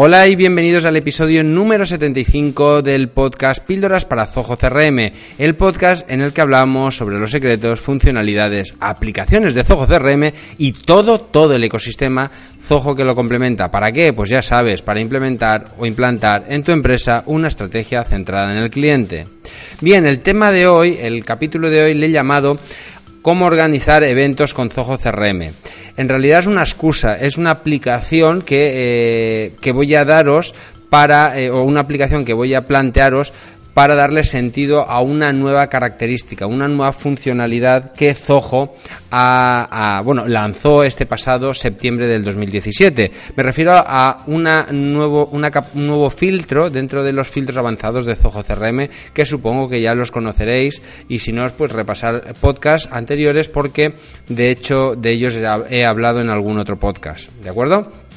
Hola y bienvenidos al episodio número 75 del podcast Píldoras para Zoho CRM, el podcast en el que hablamos sobre los secretos, funcionalidades, aplicaciones de Zoho CRM y todo, todo el ecosistema Zoho que lo complementa. ¿Para qué? Pues ya sabes, para implementar o implantar en tu empresa una estrategia centrada en el cliente. Bien, el tema de hoy, el capítulo de hoy le he llamado cómo organizar eventos con Zoho CRM. En realidad es una excusa, es una aplicación que, eh, que voy a daros para, eh, o una aplicación que voy a plantearos para darle sentido a una nueva característica, una nueva funcionalidad que Zoho bueno, lanzó este pasado septiembre del 2017. Me refiero a una nuevo, un nuevo filtro dentro de los filtros avanzados de Zoho CRM que supongo que ya los conoceréis y si no, pues repasar podcasts anteriores porque de hecho de ellos he hablado en algún otro podcast. ¿De acuerdo?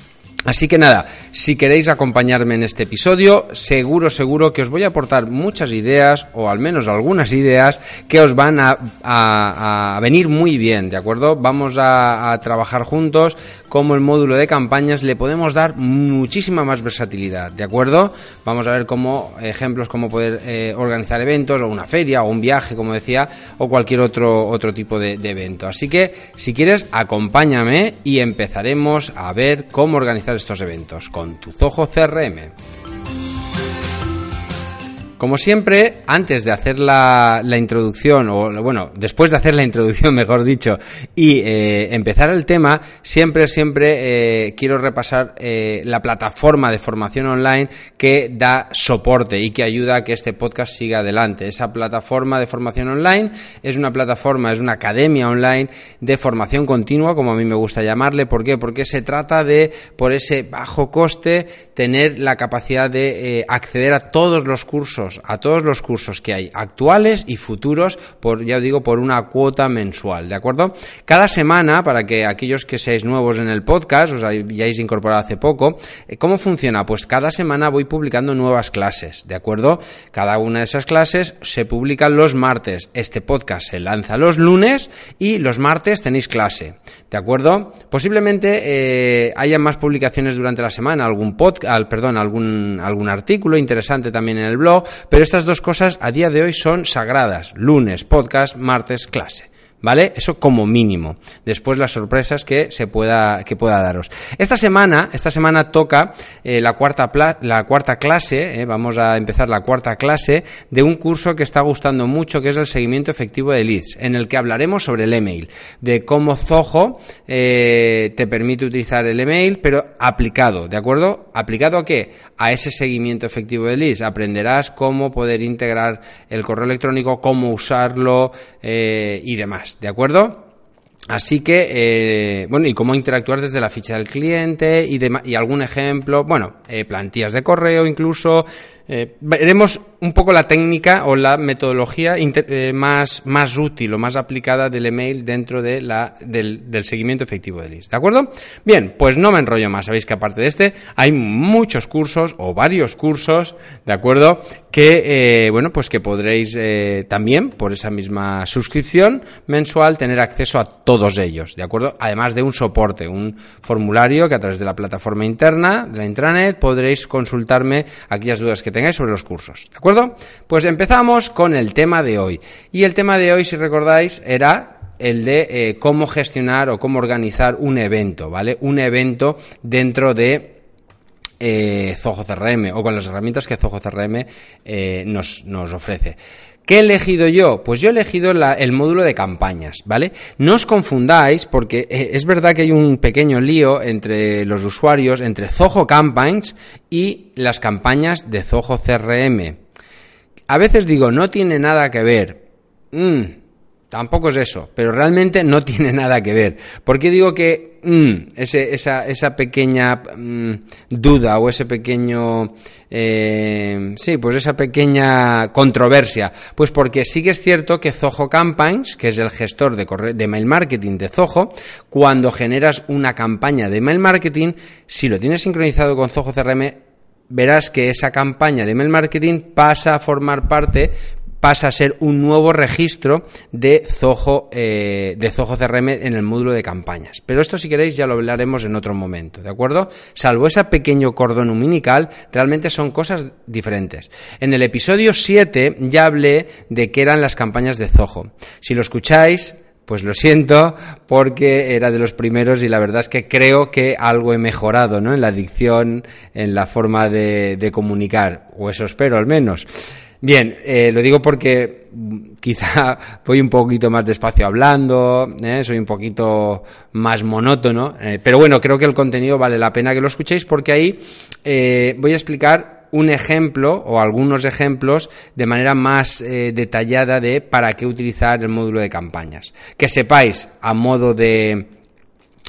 Así que nada, si queréis acompañarme en este episodio, seguro, seguro que os voy a aportar muchas ideas, o al menos algunas ideas, que os van a, venir muy bien, ¿de acuerdo? Vamos a, trabajar juntos, como el módulo de campañas le podemos dar muchísima más versatilidad, ¿de acuerdo? Vamos a ver cómo, ejemplos, cómo poder eh, organizar eventos, o una feria, o un viaje, como decía, o cualquier otro, otro tipo de evento. Así que, si quieres, acompáñame y empezaremos a ver cómo organizar estos eventos con tu Zoho CRM. Como siempre, antes de hacer la, introducción, o bueno, después de hacer la introducción, mejor dicho, y eh, empezar el tema, siempre, siempre eh, quiero repasar eh, la plataforma de formación online que da soporte y que ayuda a que este podcast siga adelante. Esa plataforma de formación online es una plataforma, es una academia online de formación continua, como a mí me gusta llamarle. ¿Por qué? Porque se trata de, por ese bajo coste, tener la capacidad de acceder a todos los cursos a todos los cursos que hay actuales y futuros por, ya digo, por una cuota mensual, ¿de acuerdo? Cada semana, para que aquellos que seáis nuevos en el podcast, os hayáis incorporado hace poco, eh, ¿cómo funciona? Pues cada semana voy publicando nuevas clases, ¿de acuerdo? Cada una de esas clases se publican los martes. Este podcast se lanza los lunes y los martes tenéis clase, ¿de acuerdo? Posiblemente eh, haya más publicaciones durante la semana, algún podcast, perdón, algún, algún artículo interesante también en el blog, pero estas dos cosas a día de hoy son sagradas. Lunes, podcast, martes, clase. ¿Vale? Eso como mínimo. Después las sorpresas que se pueda que pueda daros. Esta semana, esta semana toca eh, la cuarta la cuarta clase, eh, vamos a empezar la cuarta clase de un curso que está gustando mucho, que es el seguimiento efectivo de leads, en el que hablaremos sobre el email, de cómo Zoho eh, te permite utilizar el email, pero aplicado, ¿de acuerdo? ¿Aplicado a qué? A ese seguimiento efectivo de leads. Aprenderás cómo poder integrar el correo electrónico, cómo usarlo y demás. ¿De acuerdo? Así que, eh, bueno, y cómo interactuar desde la ficha del cliente y, y algún ejemplo, bueno, eh, plantillas de correo incluso, eh, veremos un poco la técnica o la metodología eh, más, más útil o más aplicada del email dentro de la, del, seguimiento efectivo de leads. ¿De acuerdo? Bien, pues no me enrollo más. Sabéis que aparte de este hay muchos cursos o varios cursos, ¿de acuerdo? Que, eh, bueno, pues que podréis también, por esa misma suscripción mensual, tener acceso a todos ellos, ¿de acuerdo? Además de un soporte, un formulario que a través de la plataforma interna, de la intranet, podréis consultarme aquellas dudas que tengáis sobre los cursos. ¿De acuerdo? Pues empezamos con el tema de hoy. Y el tema de hoy, si recordáis, era el de eh, cómo gestionar o cómo organizar un evento, ¿vale? Un evento dentro de eh, Zoho CRM o con las herramientas que Zoho CRM eh, nos, ofrece. ¿Qué he elegido yo? Pues yo he elegido el módulo de campañas, ¿vale? No os confundáis porque eh, es verdad que hay un pequeño lío entre los usuarios, entre Zoho Campaigns y las campañas de Zoho CRM. A veces digo, no tiene nada que ver. Mm, Tampoco es eso, pero realmente no tiene nada que ver. ¿Por qué digo que mm, ese, esa, esa, pequeña mm, duda o ese pequeño... Eh, sí, pues esa pequeña controversia? Pues porque sí que es cierto que Zoho Campaigns, que es el gestor de, de mail marketing de Zoho, cuando generas una campaña de mail marketing, si lo tienes sincronizado con Zoho CRM, verás que esa campaña de mail marketing pasa a formar parte pasa a ser un nuevo registro de Zoho, eh, de Zoho CRM en el módulo de campañas. Pero esto, si queréis, ya lo hablaremos en otro momento, ¿de acuerdo? Salvo ese pequeño cordón umbilical, realmente son cosas diferentes. En el episodio 7 ya hablé de qué eran las campañas de Zoho. Si lo escucháis, pues lo siento, porque era de los primeros y la verdad es que creo que algo he mejorado, ¿no? En la dicción, en la forma de, de comunicar, o eso espero al menos. Bien, eh, lo digo porque quizá voy un poquito más despacio hablando, ¿eh? soy un poquito más monótono, eh, pero bueno, creo que el contenido vale la pena que lo escuchéis porque ahí voy a explicar un ejemplo o algunos ejemplos de manera más detallada de para qué utilizar el módulo de campañas. Que sepáis a modo de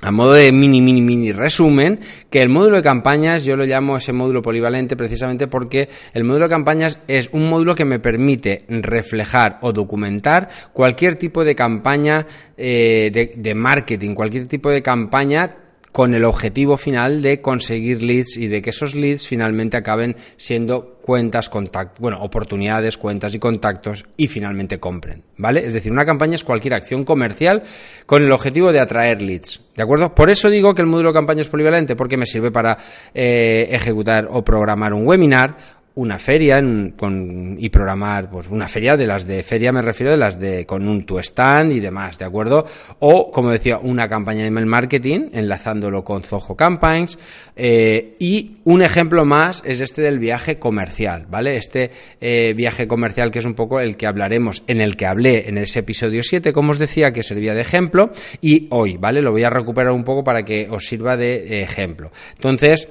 a modo de mini, mini, mini resumen, que el módulo de campañas yo lo llamo ese módulo polivalente precisamente porque el módulo de campañas es un módulo que me permite reflejar o documentar cualquier tipo de campaña eh, de marketing, cualquier tipo de campaña con el objetivo final de conseguir leads y de que esos leads finalmente acaben siendo cuentas, contactos, bueno, oportunidades, cuentas y contactos y finalmente compren, ¿vale? Es decir, una campaña es cualquier acción comercial con el objetivo de atraer leads, ¿de acuerdo? Por eso digo que el módulo de campaña es polivalente, porque me sirve para eh, ejecutar o programar un webinar una feria con, y programar pues una feria de las de feria me refiero de las de con un tu stand y demás de acuerdo o como decía una campaña de email marketing enlazándolo con Zoho Campaigns eh, y un ejemplo más es este del viaje comercial vale este eh, viaje comercial que es un poco el que hablaremos en el que hablé en ese episodio 7 como os decía que servía de ejemplo y hoy vale lo voy a recuperar un poco para que os sirva de ejemplo. Entonces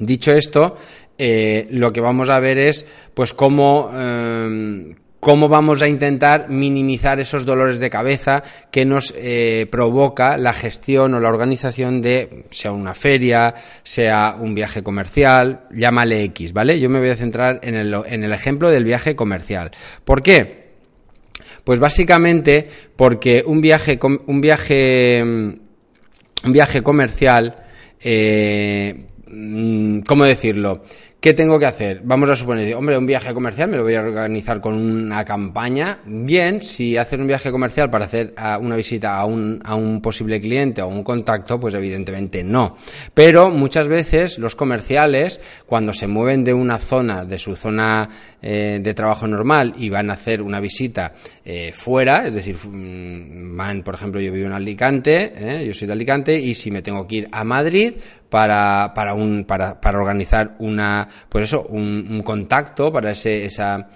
Dicho esto, eh, lo que vamos a ver es pues cómo, eh, cómo vamos a intentar minimizar esos dolores de cabeza que nos eh, provoca la gestión o la organización de sea una feria, sea un viaje comercial, llámale X, ¿vale? Yo me voy a centrar en el, en el ejemplo del viaje comercial. ¿Por qué? Pues básicamente porque un viaje, un viaje, un viaje comercial, mm, ¿cómo decirlo? ¿Qué tengo que hacer? Vamos a suponer, hombre, un viaje comercial me lo voy a organizar con una campaña. Bien, si hacer un viaje comercial para hacer ah, una visita a un, a un posible cliente o un contacto, pues evidentemente no. Pero muchas veces los comerciales, cuando se mueven de una zona, de su zona eh, de trabajo normal y van a hacer una visita eh, fuera, es decir, mm, van, por ejemplo, yo vivo en Alicante, eh, yo soy de Alicante, y si me tengo que ir a Madrid, para, para, un, para, para organizar una, pues eso, un, un contacto para ese, esa,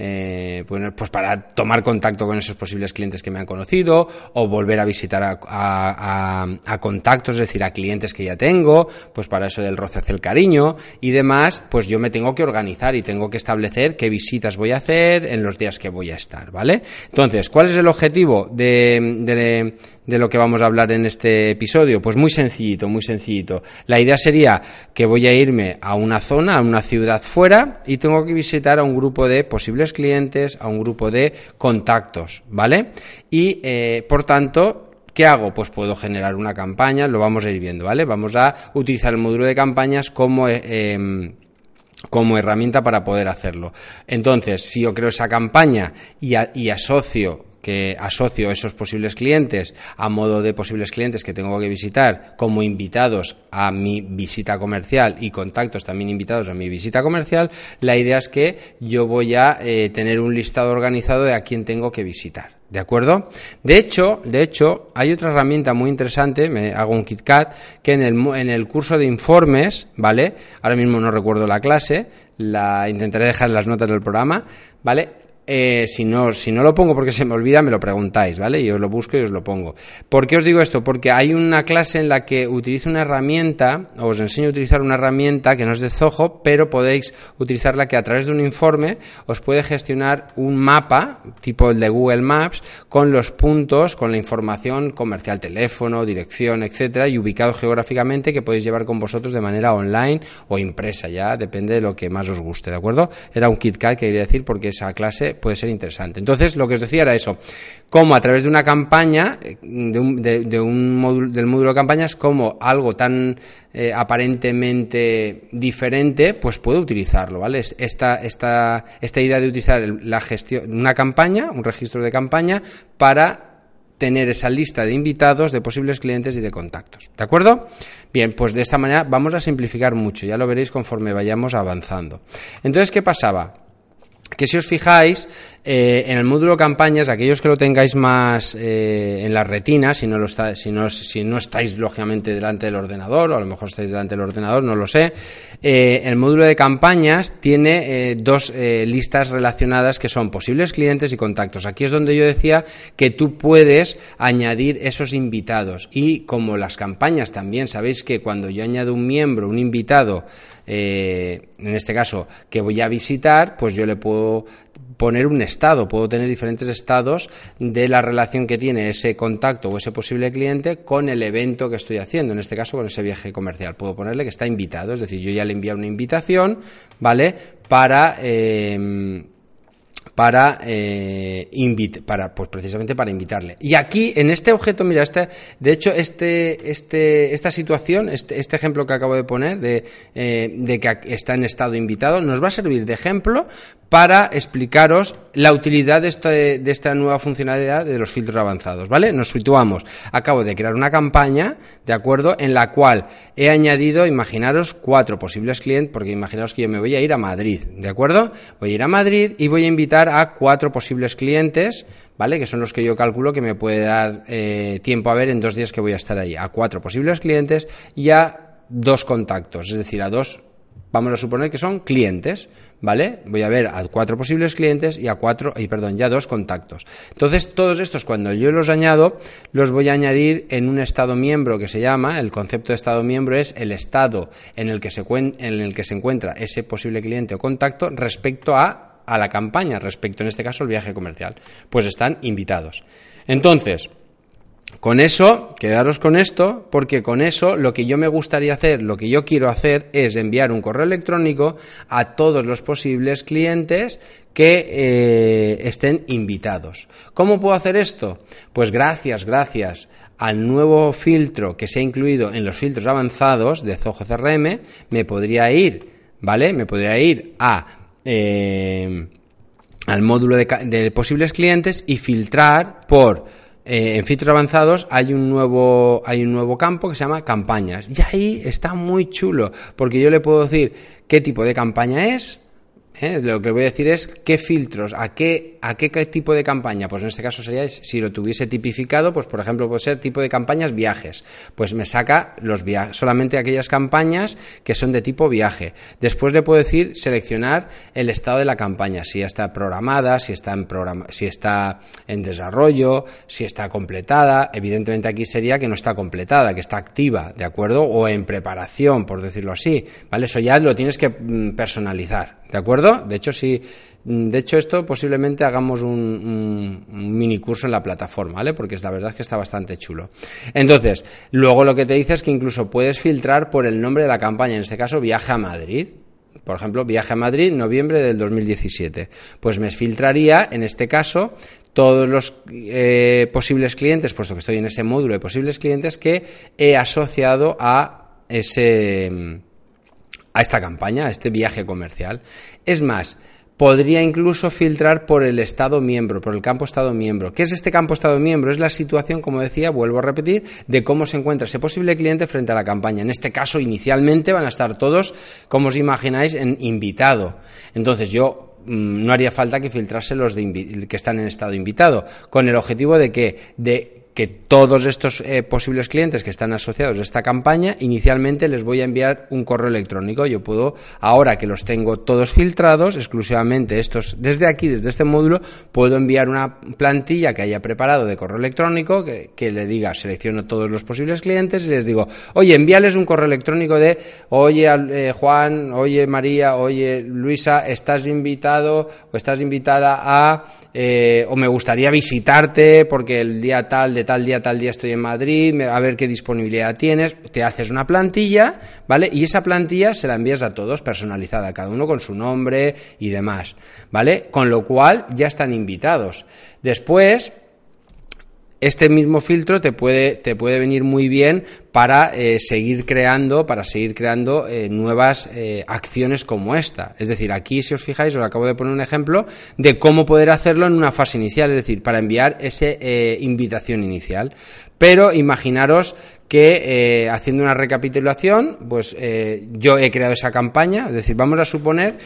eh, pues, pues para tomar contacto con esos posibles clientes que me han conocido o volver a visitar a, contactos, es decir, a clientes que ya tengo, pues para eso del roce hacia el cariño y demás, pues yo me tengo que organizar y tengo que establecer qué visitas voy a hacer en los días que voy a estar, ¿vale? Entonces, ¿cuál es el objetivo de, de, de lo que vamos a hablar en este episodio? Pues muy sencillito, muy sencillito. La idea sería que voy a irme a una zona, a una ciudad fuera y tengo que visitar a un grupo de posibles clientes, a un grupo de contactos, ¿vale? Y, eh, por tanto, ¿Qué hago? Pues puedo generar una campaña, lo vamos a ir viendo, ¿vale? Vamos a utilizar el módulo de campañas como, eh, em, como herramienta para poder hacerlo. Entonces, si yo creo esa campaña y, y asocio que asocio esos posibles clientes a modo de posibles clientes que tengo que visitar como invitados a mi visita comercial y contactos también invitados a mi visita comercial, la idea es que yo voy a eh, tener un listado organizado de a quién tengo que visitar. ¿De acuerdo? De hecho, de hecho, hay otra herramienta muy interesante, me hago un KitKat, que en el, en el curso de informes, ¿vale? Ahora mismo no recuerdo la clase, la intentaré dejar en las notas del programa, ¿vale? Eh, si, no, si no lo pongo porque se me olvida, me lo preguntáis, ¿vale? Y os lo busco y os lo pongo. ¿Por qué os digo esto? Porque hay una clase en la que utilizo una herramienta, os enseño a utilizar una herramienta que no es de Zoho, pero podéis utilizarla que a través de un informe os puede gestionar un mapa, tipo el de Google Maps, con los puntos, con la información comercial, teléfono, dirección, etcétera, y ubicado geográficamente que podéis llevar con vosotros de manera online o impresa, ya depende de lo que más os guste, ¿de acuerdo? Era un KitKat, quería decir, porque esa clase puede ser interesante. Entonces, lo que os decía era eso, cómo a través de una campaña, eh, de un, de, un módulo, del módulo de campañas, como algo tan eh, aparentemente diferente, pues puedo utilizarlo, ¿vale? Esta, esta, esta idea de utilizar la gestión, una campaña, un registro de campaña, para tener esa lista de invitados, de posibles clientes y de contactos. ¿De acuerdo? Bien, pues de esta manera vamos a simplificar mucho, ya lo veréis conforme vayamos avanzando. Entonces, ¿qué pasaba? Que si os fijáis, eh, en el módulo campañas, aquellos que lo tengáis más eh, en la retina, si no, lo está, si, no, si no estáis lógicamente delante del ordenador, o a lo mejor estáis delante del ordenador, no lo sé, eh, el módulo de campañas tiene dos listas relacionadas que son posibles clientes y contactos. Aquí es donde yo decía que tú puedes añadir esos invitados. Y como las campañas también, sabéis que cuando yo añado un miembro, un invitado, en este caso, que voy a visitar, pues yo le puedo poner un estado, puedo tener diferentes estados de la relación que tiene ese contacto o ese posible cliente con el evento que estoy haciendo, en este caso con ese viaje comercial. Puedo ponerle que está invitado, es decir, yo ya le envío una invitación, ¿vale? Para... Eh, para, eh, para pues precisamente para invitarle. Y aquí, en este objeto, mira, este, de hecho, este, este, esta situación, este, este ejemplo que acabo de poner, de, eh, de que está en estado invitado, nos va a servir de ejemplo para explicaros la utilidad de, de esta nueva funcionalidad de los filtros avanzados, ¿vale? Nos situamos. Acabo de crear una campaña, ¿de acuerdo? En la cual he añadido, imaginaros, cuatro posibles clientes, porque imaginaros que yo me voy a ir a Madrid, ¿de acuerdo? Voy a ir a Madrid y voy a invitar a cuatro posibles clientes, ¿vale? Que son los que yo calculo que me puede dar eh, tiempo a ver en dos días que voy a estar ahí. A cuatro posibles clientes y a dos contactos, es decir, a dos vamos a suponer que son clientes, ¿vale? Voy a ver a cuatro posibles clientes y a cuatro, y perdón, ya dos contactos. Entonces, todos estos, cuando yo los añado, los voy a añadir en un estado miembro que se llama, el concepto de estado miembro es el estado en el que se, en el que se encuentra ese posible cliente o contacto respecto a, a la campaña, respecto en este caso al viaje comercial. Pues están invitados. Entonces, con eso, quedaros con esto, porque con eso lo que yo me gustaría hacer, lo que yo quiero hacer es enviar un correo electrónico a todos los posibles clientes que eh, estén invitados. ¿Cómo puedo hacer esto? Pues gracias, gracias al nuevo filtro que se ha incluido en los filtros avanzados de Zoho CRM, me podría ir, ¿vale? Me podría ir a... Eh, al módulo de posibles clientes y filtrar por eh, en filtros avanzados hay un nuevo hay un nuevo campo que se llama campañas. Y ahí está muy chulo porque yo le puedo decir qué tipo de campaña es ¿eh? Lo que voy a decir es qué filtros, a qué, a qué, tipo de campaña. Pues en este caso sería, si lo tuviese tipificado, pues por ejemplo puede ser tipo de campañas viajes. Pues me saca los viajes, solamente aquellas campañas que son de tipo viaje. Después le puedo decir seleccionar el estado de la campaña, si ya está programada, si está en programa, si está en desarrollo, si está completada. Evidentemente aquí sería que no está completada, que está activa, ¿de acuerdo? O en preparación, por decirlo así. ¿Vale? Eso ya lo tienes que mm, personalizar. ¿De acuerdo? De hecho, sí. Mm, de hecho, esto posiblemente hagamos un, mini curso en la plataforma, ¿vale? Porque es la verdad es que está bastante chulo. Entonces, luego lo que te dice es que incluso puedes filtrar por el nombre de la campaña, en este caso, Viaje a Madrid. Por ejemplo, Viaje a Madrid, noviembre del 2017. Pues me filtraría, en este caso, todos los eh, posibles clientes, puesto que estoy en ese módulo de posibles clientes, que he asociado a ese a esta campaña, a este viaje comercial. Es más, podría incluso filtrar por el Estado miembro, por el campo Estado miembro. ¿Qué es este campo Estado miembro? Es la situación, como decía, vuelvo a repetir, de cómo se encuentra ese posible cliente frente a la campaña. En este caso, inicialmente van a estar todos, como os imagináis, en invitado. Entonces yo mm, no haría falta que filtrase los de que están en estado invitado, con el objetivo de que, de que todos estos eh, posibles clientes que están asociados a esta campaña, inicialmente les voy a enviar un correo electrónico. Yo puedo, ahora que los tengo todos filtrados, exclusivamente estos, desde aquí, desde este módulo, puedo enviar una plantilla que haya preparado de correo electrónico que, le diga, selecciono todos los posibles clientes y les digo, oye, envíales un correo electrónico de, oye, eh, Juan, oye, María, oye, Luisa, estás invitado o estás invitada a, eh, o me gustaría visitarte porque el día tal de tal día, tal día estoy en Madrid, a ver qué disponibilidad tienes, te haces una plantilla, ¿vale? Y esa plantilla se la envías a todos personalizada, cada uno con su nombre y demás, ¿vale? Con lo cual ya están invitados. Después, este mismo filtro te puede, te puede venir muy bien para eh, seguir creando, para seguir creando eh, nuevas eh, acciones como esta. Es decir, aquí, si os fijáis, os acabo de poner un ejemplo de cómo poder hacerlo en una fase inicial, es decir, para enviar esa invitación inicial. Pero imaginaros que haciendo una recapitulación, pues yo he creado esa campaña, es decir, vamos a suponer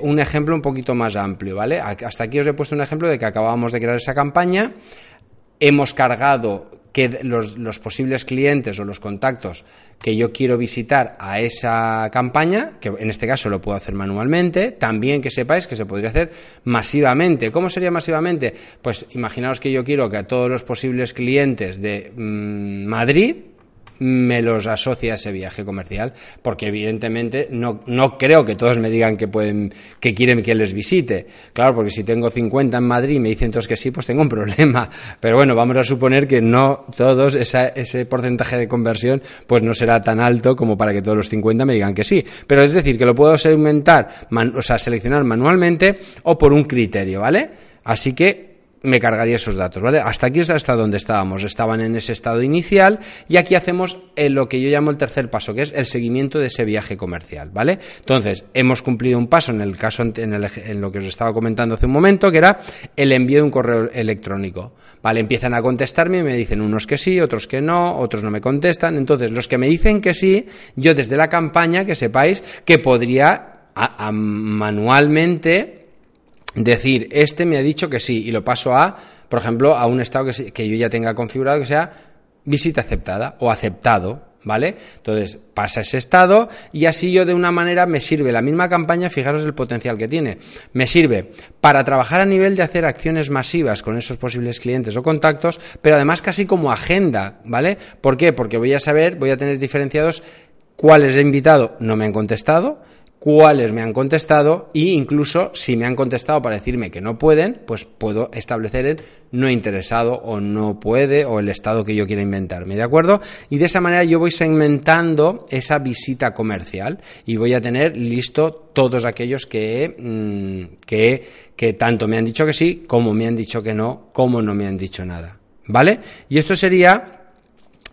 un ejemplo un poquito más amplio, ¿vale? Hasta aquí os he puesto un ejemplo de que acabábamos de crear esa campaña, hemos cargado que los, posibles clientes o los contactos que yo quiero visitar a esa campaña, que en este caso lo puedo hacer manualmente, también que sepáis que se podría hacer masivamente. ¿Cómo sería masivamente? Pues imaginaos que yo quiero que a todos los posibles clientes de mm, Madrid me los asocia a ese viaje comercial, porque evidentemente no, no creo que todos me digan que pueden, que quieren que les visite. Claro, porque si tengo 50 en Madrid y me dicen todos que sí, pues tengo un problema. Pero bueno, vamos a suponer que no todos, esa, ese porcentaje de conversión, pues no será tan alto como para que todos los 50 me digan que sí. Pero es decir, que lo puedo segmentar, o sea, seleccionar manualmente o por un criterio, ¿vale? Así que me cargaría esos datos, ¿vale? Hasta aquí es hasta donde estábamos. Estaban en ese estado inicial y aquí hacemos eh, lo que yo llamo el tercer paso, que es el seguimiento de ese viaje comercial, ¿vale? Entonces, hemos cumplido un paso en el caso, en, el, en lo que os estaba comentando hace un momento, que era el envío de un correo electrónico, ¿vale? Empiezan a contestarme y me dicen unos que sí, otros que no, otros no me contestan. Entonces, los que me dicen que sí, yo desde la campaña, que sepáis que podría manualmente decir, este me ha dicho que sí, y lo paso a, por ejemplo, a un estado que, que yo ya tenga configurado que sea visita aceptada o aceptado, ¿vale? Entonces pasa ese estado y así yo de una manera me sirve la misma campaña, fijaros el potencial que tiene, me sirve para trabajar a nivel de hacer acciones masivas con esos posibles clientes o contactos, pero además casi como agenda, ¿vale? ¿Por qué? Porque voy a saber, voy a tener diferenciados cuáles he invitado no me han contestado, cuáles me han contestado e incluso si me han contestado para decirme que no pueden, pues puedo establecer el no interesado o no puede o el estado que yo quiera inventarme, ¿de acuerdo? Y de esa manera yo voy segmentando esa visita comercial y voy a tener listo todos aquellos que, mm, que, que tanto me han dicho que sí, como me han dicho que no, como no me han dicho nada, ¿vale? Y esto sería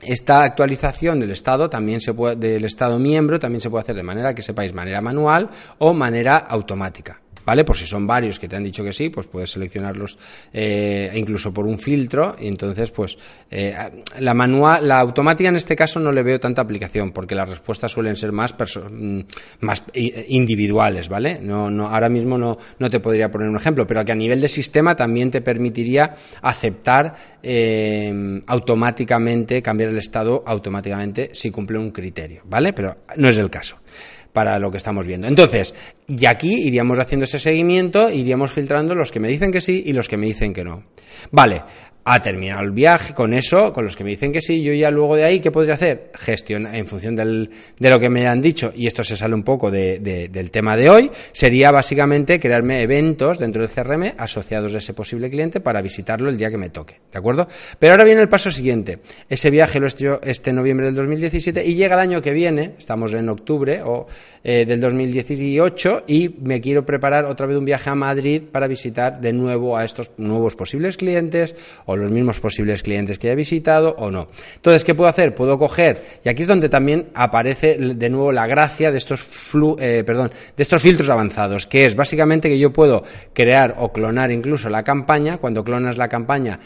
esta actualización del estado también se puede, del estado miembro también se puede hacer de manera que sepáis manera manual o manera automática. ¿Vale? Por si son varios que te han dicho que sí, pues puedes seleccionarlos eh, incluso por un filtro y entonces pues eh, la manual, la automática en este caso no le veo tanta aplicación porque las respuestas suelen ser más mm, más individuales, ¿vale? No, no, ahora mismo no, no te podría poner un ejemplo, pero que a nivel de sistema también te permitiría aceptar eh, automáticamente, cambiar el estado automáticamente si cumple un criterio, ¿vale? Pero no es el caso para lo que estamos viendo. Entonces, y aquí iríamos haciendo ese seguimiento, iríamos filtrando los que me dicen que sí y los que me dicen que no. Vale, ha terminado el viaje con eso, con los que me dicen que sí, yo ya luego de ahí, ¿qué podría hacer? Gestión en función del, de lo que me han dicho, y esto se sale un poco de, del tema de hoy, sería básicamente crearme eventos dentro del CRM asociados a ese posible cliente para visitarlo el día que me toque, ¿de acuerdo? Pero ahora viene el paso siguiente, ese viaje lo he hecho este noviembre del 2017 y llega el año que viene, estamos en octubre o eh, del 2018 y me quiero preparar otra vez un viaje a Madrid para visitar de nuevo a estos nuevos posibles clientes los mismos posibles clientes que haya visitado o no. Entonces, ¿qué puedo hacer? Puedo coger, y aquí es donde también aparece de nuevo la gracia de estos eh, perdón, de estos filtros avanzados, que es básicamente que yo puedo crear o clonar incluso la campaña, cuando clonas la campaña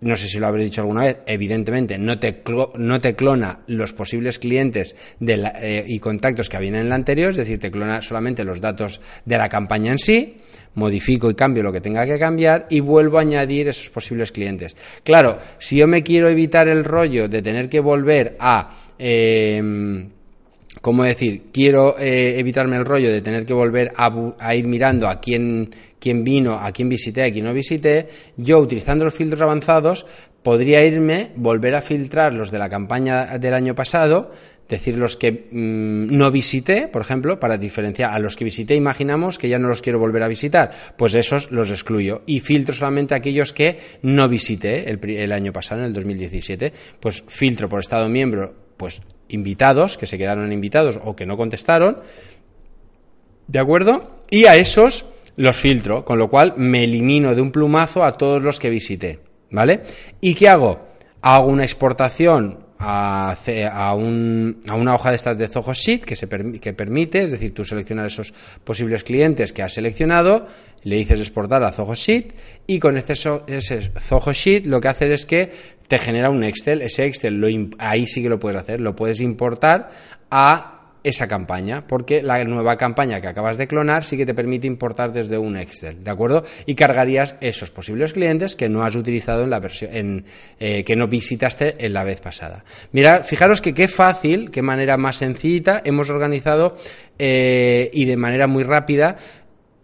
no sé si lo habréis dicho alguna vez, evidentemente no te, no te clona los posibles clientes eh, y contactos que habían en la anterior, es decir, te clona solamente los datos de la campaña en sí, modifico y cambio lo que tenga que cambiar y vuelvo a añadir esos posibles clientes. Claro, si yo me quiero evitar el rollo de tener que volver a... Eh, ¿Cómo decir? Quiero eh, evitarme el rollo de tener que volver a, ir mirando a quién, quién, vino, a quién visité, a quién no visité. Yo, utilizando los filtros avanzados, podría irme, volver a filtrar los de la campaña del año pasado, decir los que mm, no visité, por ejemplo, para diferenciar a los que visité, imaginamos que ya no los quiero volver a visitar, pues esos los excluyo y filtro solamente aquellos que no visité el, el año pasado, en el 2017, pues filtro por estado miembro, pues invitados, que se quedaron invitados o que no contestaron, ¿de acuerdo? Y a esos los filtro, con lo cual me elimino de un plumazo a todos los que visité, ¿vale? ¿Y qué hago? Hago una exportación a, a, un, a, una hoja de estas de Zoho Sheet que, se que permite, es decir, tú seleccionas esos posibles clientes que has seleccionado, le dices exportar a Zoho Sheet y con ese, ese Zoho Sheet lo que hace es que te genera un Excel, ese Excel lo, ahí sí que lo puedes hacer, lo puedes importar a esa campaña, porque la nueva campaña que acabas de clonar sí que te permite importar desde un Excel, ¿de acuerdo? Y cargarías esos posibles clientes que no has utilizado en la versión, en, eh, que no visitaste en la vez pasada. Mira, fijaros que qué fácil, qué manera más sencillita hemos organizado eh, y de manera muy rápida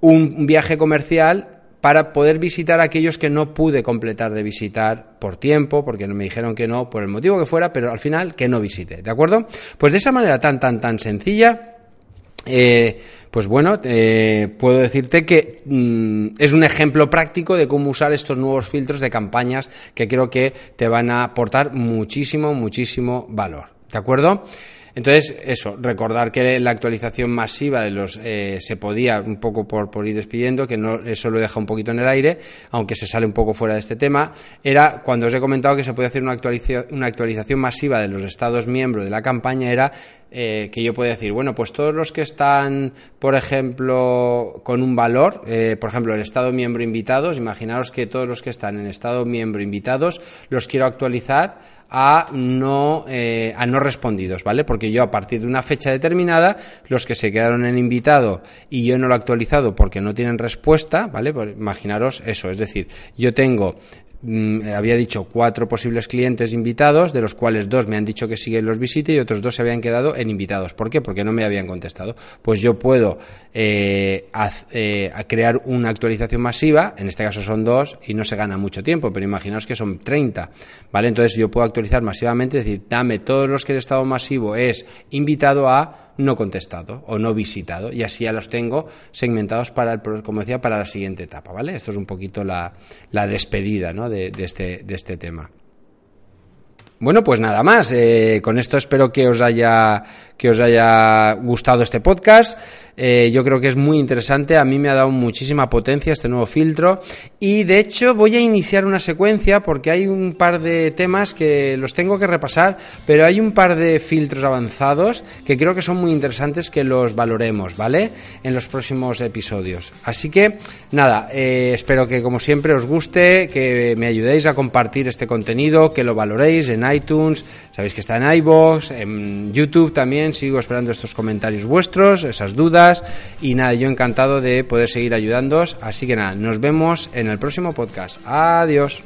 un viaje comercial para poder visitar a aquellos que no pude completar de visitar por tiempo, porque me dijeron que no, por el motivo que fuera, pero al final que no visite, ¿de acuerdo? Pues de esa manera tan, tan, tan sencilla, eh, pues bueno, eh, puedo decirte que mm, es un ejemplo práctico de cómo usar estos nuevos filtros de campañas que creo que te van a aportar muchísimo, muchísimo valor. ¿De acuerdo? Entonces, eso, recordar que la actualización masiva de los eh, se podía un poco por, por ir despidiendo, que no, eso lo deja un poquito en el aire, aunque se sale un poco fuera de este tema, era cuando os he comentado que se puede hacer una, actualización, una actualización masiva de los estados miembros de la campaña, era eh, que yo puedo decir, bueno, pues todos los que están, por ejemplo, con un valor, eh, por ejemplo, el estado miembro invitados, imaginaros que todos los que están en estado miembro invitados los quiero actualizar a no, eh, a no respondidos, ¿vale? Porque yo a partir de una fecha determinada, los que se quedaron en invitado y yo no lo he actualizado porque no tienen respuesta, ¿vale? Imaginaros eso, es decir, yo tengo había dicho cuatro posibles clientes invitados, de los cuales dos me han dicho que siguen los visite y otros dos se habían quedado en invitados. ¿Por qué? Porque no me habían contestado. Pues yo puedo eh, eh, crear una actualización masiva, en este caso son dos y no se gana mucho tiempo, pero imaginaos que son 30, ¿vale? Entonces yo puedo actualizar masivamente, es decir, dame todos los que el estado masivo es invitado a no contestado o no visitado y así ya los tengo segmentados para el, como decía para la siguiente etapa vale esto es un poquito la, la despedida ¿no? de, de, este, de este tema bueno, pues nada más. Eh, con esto espero que os haya que os haya gustado este podcast. Eh, yo creo que es muy interesante. A mí me ha dado muchísima potencia este nuevo filtro. Y de hecho voy a iniciar una secuencia porque hay un par de temas que los tengo que repasar, pero hay un par de filtros avanzados que creo que son muy interesantes que los valoremos, ¿vale? En los próximos episodios. Así que nada, eh, espero que como siempre os guste, que me ayudéis a compartir este contenido, que lo valoréis en iTunes, sabéis que está en iVoox, en YouTube sigo esperando estos comentarios vuestros, esas dudas y nada, yo encantado de poder seguir ayudándoos, así que nada, nos vemos en el próximo podcast. Adiós.